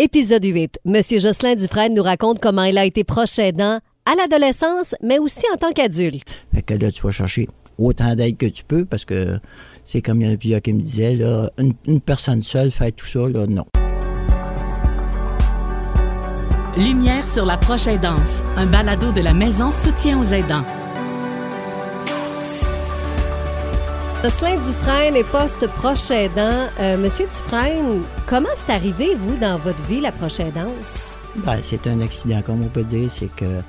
Épisode 8. Monsieur Jocelyn Dufresne nous raconte comment il a été proche aidant à l'adolescence, mais aussi en tant qu'adulte. Fait que là, tu vas chercher autant d'aide que tu peux parce que c'est comme il y en a plusieurs qui me disaient, là, une, une personne seule faire tout ça, là, non. Lumière sur la proche aidance, un balado de la maison soutien aux aidants. Jocelyn Dufresne est poste-proche aidant. Euh, Monsieur Dufresne, comment c'est arrivé, vous, dans votre vie, la proche aidance? Ben, c'est un accident, comme on peut dire. C'est que,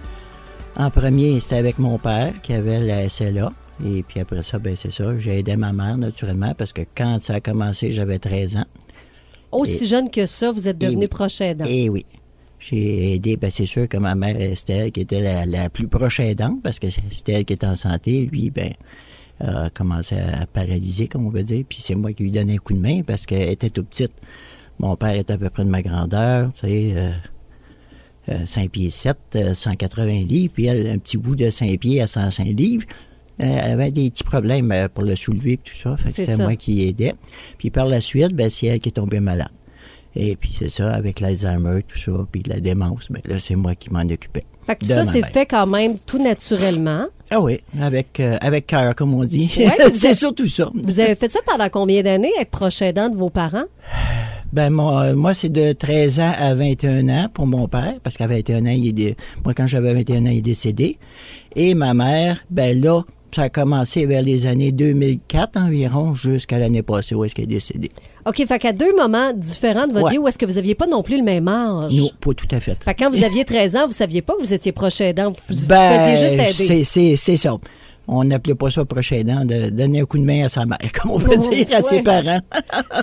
en premier, c'était avec mon père qui avait la SLA. Et puis après ça, ben, c'est ça. J'ai aidé ma mère, naturellement, parce que quand ça a commencé, j'avais 13 ans. Aussi Et- jeune que ça, vous êtes Et devenu oui. proche aidant. Et oui. J'ai aidé, ben c'est sûr que ma mère Estelle, qui était la, la plus proche aidante, parce que c'était elle qui était en santé, lui, ben, a commencé à paralyser, comme on veut dire. Puis c'est moi qui lui donnais un coup de main parce qu'elle était tout petite. Mon père était à peu près de ma grandeur, tu sais, euh, euh, 5 pieds 7, euh, 180 livres, puis elle, un petit bout de 5 pieds à 105 livres. Euh, Elle avait des petits problèmes euh, pour le soulever et tout ça. Fait que C'est moi qui aidais. Puis par la suite, ben, c'est elle qui est tombée malade. Et puis c'est ça, avec l'Alzheimer, tout ça, puis la démence, ben là, c'est moi qui m'en occupais. Fait que tout ça, c'est fait quand même tout naturellement. Ah oui, avec, euh, avec cœur, comme on dit. Ouais, c'est surtout ça. Vous avez fait ça pendant combien d'années, être proche aidant de vos parents? Ben, moi, euh, moi c'est de 13 ans à 21 ans pour mon père, parce qu'à 21 ans, il est dé- moi, quand j'avais 21 ans, il est décédé. Et ma mère, ben là, ça a commencé vers les années 2004 environ, jusqu'à l'année passée où est-ce qu'elle est décédée. OK, fait qu'à deux moments différents de votre Ouais. vie, où est-ce que vous aviez pas non plus le même âge? Non, pas tout à fait. Fait que quand vous aviez 13 ans, vous saviez pas que vous étiez proche aidant. Vous, vous Ben, faisiez juste aider. c'est- ça. On n'appelait pas ça proche aidant, de donner un coup de main à sa mère, comme on peut dire, à ses parents.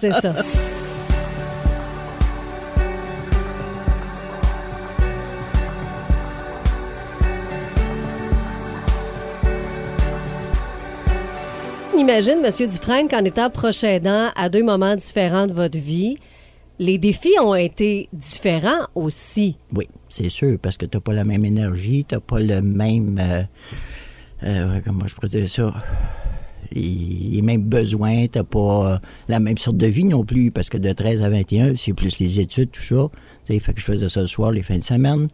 C'est ça. Imagine, Monsieur Dufresne, qu'en étant proche à deux moments différents de votre vie, les défis ont été différents aussi. Oui, c'est sûr, parce que t'as pas la même énergie, t'as pas le même... euh, euh, comment je pourrais ça? Les, mêmes besoins, t'as pas euh, la même sorte de vie non plus, parce que de 13 à 21, c'est plus les études, tout ça. Tu sais, fait que je faisais ça le soir, les fins de semaine.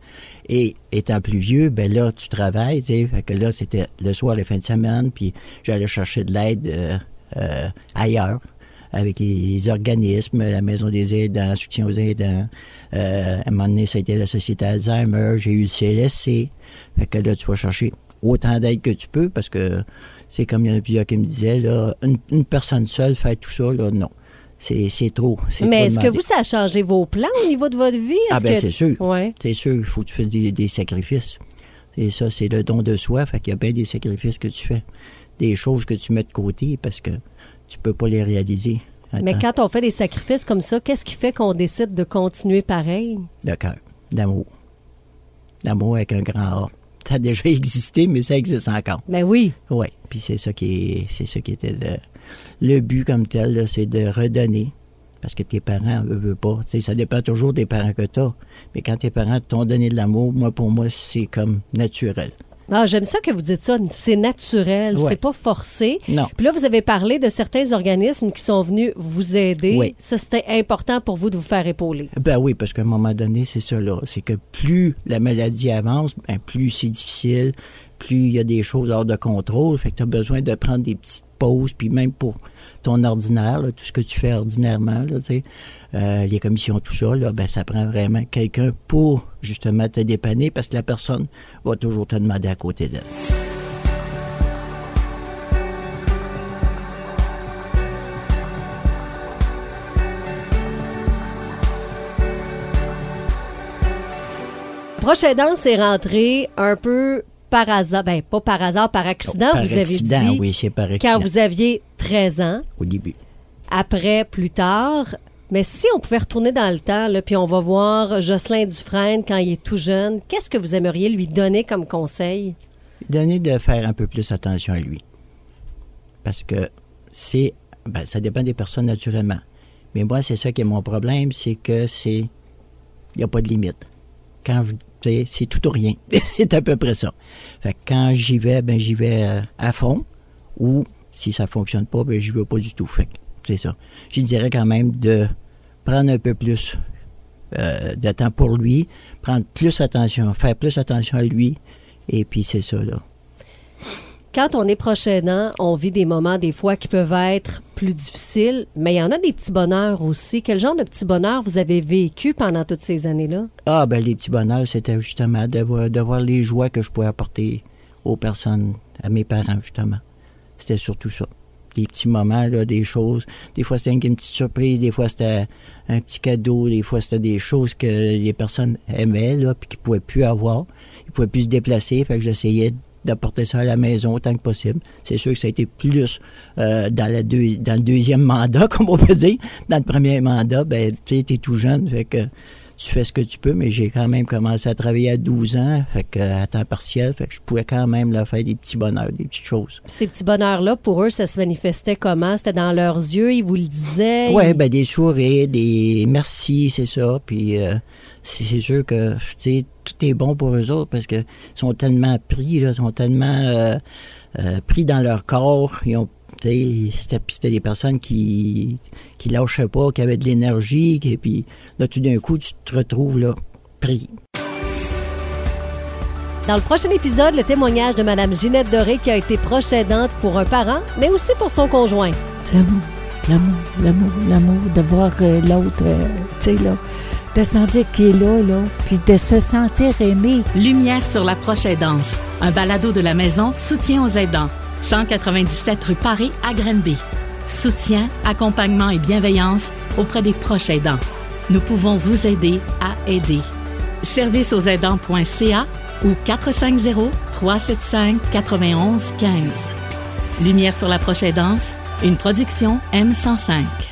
Et étant plus vieux, ben là, tu travailles, tu sais, fait que là, c'était le soir, les fins de semaine, puis j'allais chercher de l'aide euh, euh, ailleurs avec les, les organismes, la Maison des aidants, soutien aux aidants. Euh, à un moment donné, ça a été la Société Alzheimer, j'ai eu le CLSC. Fait que là, tu vas chercher autant d'aide que tu peux parce que c'est comme il y en a plusieurs qui me disaient, là, une, une personne seule faire tout ça, là, non. C'est c'est trop. c'est Mais trop est-ce que vous, ça a changé vos plans au niveau de votre vie? Ah ben que- c'est sûr. Ouais. C'est sûr, il faut que tu fasses des, des sacrifices. Et ça, c'est le don de soi. Fait qu'il y a bien des sacrifices que tu fais. Des choses que tu mets de côté parce que tu peux pas les réaliser. Mais quand on fait des sacrifices comme ça, qu'est-ce qui fait qu'on décide de continuer pareil? De cœur, d'amour. D'amour avec un grand A. Ça a déjà existé, mais ça existe encore. Ben oui. Oui. Puis c'est ça qui est, c'est ça qui était le, le but comme tel, c'est de redonner. Parce que tes parents ne veulent pas. Tu sais, ça dépend toujours des parents que tu as. Mais quand tes parents t'ont donné de l'amour, moi, pour moi, c'est comme naturel. Ah, j'aime ça que vous dites ça. C'est naturel, Ouais. c'est pas forcé. Non. Puis là, vous avez parlé de certains organismes qui sont venus vous aider. Oui. Ça, c'était important pour vous de vous faire épauler. Ben oui, parce qu'à un moment donné, c'est ça là. C'est que plus la maladie avance, ben plus c'est difficile, plus il y a des choses hors de contrôle. Fait que tu as besoin de prendre des petites pauses, puis même pour ton ordinaire, tout ce que tu fais ordinairement, euh, les commissions, tout ça, ben ça prend vraiment quelqu'un pour justement te dépanner parce que la personne va toujours te demander à côté d'elle. Proche aidant, c'est rentré un peu par hasard. Ben, pas par hasard, par accident, Par vous avez dit. oui, c'est par accident. Quand vous aviez 13 ans. Au début. après, plus tard. Mais si on pouvait retourner dans le temps, là, puis on va voir Jocelyn Dufresne quand il est tout jeune, qu'est-ce que vous aimeriez lui donner comme conseil? donner de faire un peu plus attention à lui. Parce que c'est. Ben, ça dépend des personnes naturellement. Mais moi, c'est ça qui est mon problème, c'est que c'est. Il n'y a pas de limite. Quand je. C'est tout ou rien. c'est à peu près ça. Fait quand j'y vais, ben j'y vais euh, à fond. Ou si ça fonctionne pas, ben j'y vais pas du tout. Fait c'est ça. Je dirais quand même de prendre un peu plus euh, de temps pour lui, prendre plus attention, faire plus attention à lui, et puis c'est ça, là. Quand on est proche aidant, on vit des moments des fois qui peuvent être plus difficiles, mais il y en a des petits bonheurs aussi. Quel genre de petits bonheurs vous avez vécu pendant toutes ces années-là? Ah, ben les petits bonheurs, c'était justement de voir, les joies que je pouvais apporter aux personnes, à mes parents, justement. C'était surtout ça. Des petits moments, là, des choses. Des fois, c'était une petite surprise, des fois, c'était un petit cadeau, des fois, c'était des choses que les personnes aimaient, puis qu'ils ne pouvaient plus avoir. Ils ne pouvaient plus se déplacer, fait que j'essayais d'apporter ça à la maison autant que possible. C'est sûr que ça a été plus euh, dans, le deuxième mandat, comme on peut dire. Dans le premier mandat, ben, tu es tout jeune, fait que tu fais ce que tu peux, mais j'ai quand même commencé à travailler à 12 ans, fait que, à temps partiel, fait que je pouvais quand même là, faire des petits bonheurs, des petites choses. Ces petits bonheurs-là, pour eux, ça se manifestait comment? C'était dans leurs yeux, ils vous le disaient? Oui, ils... ben des sourires, des merci, c'est ça, puis... Euh, c'est sûr que tout est bon pour eux autres parce que sont tellement pris, là, sont tellement euh, euh, pris dans leur corps. Ils ont c'était des personnes qui qui lâchaient pas, qui avaient de l'énergie, et puis là tout d'un coup tu te retrouves là pris. Dans le prochain épisode, le témoignage de Mme Ginette Doré qui a été proche aidante pour un parent, mais aussi pour son conjoint. L'amour, l'amour, l'amour, l'amour, de voir euh, l'autre, tu sais, là, de sentir qu'il est là, là, puis de se sentir aimé. Lumière sur la proche aidance, un balado de la maison Soutien aux aidants, 197 rue Paris à Grenby. Soutien, accompagnement et bienveillance auprès des proches aidants. Nous pouvons vous aider à aider. Service aux aidants.ca ou 450-375-9115. Lumière sur la proche aidance, une production M105.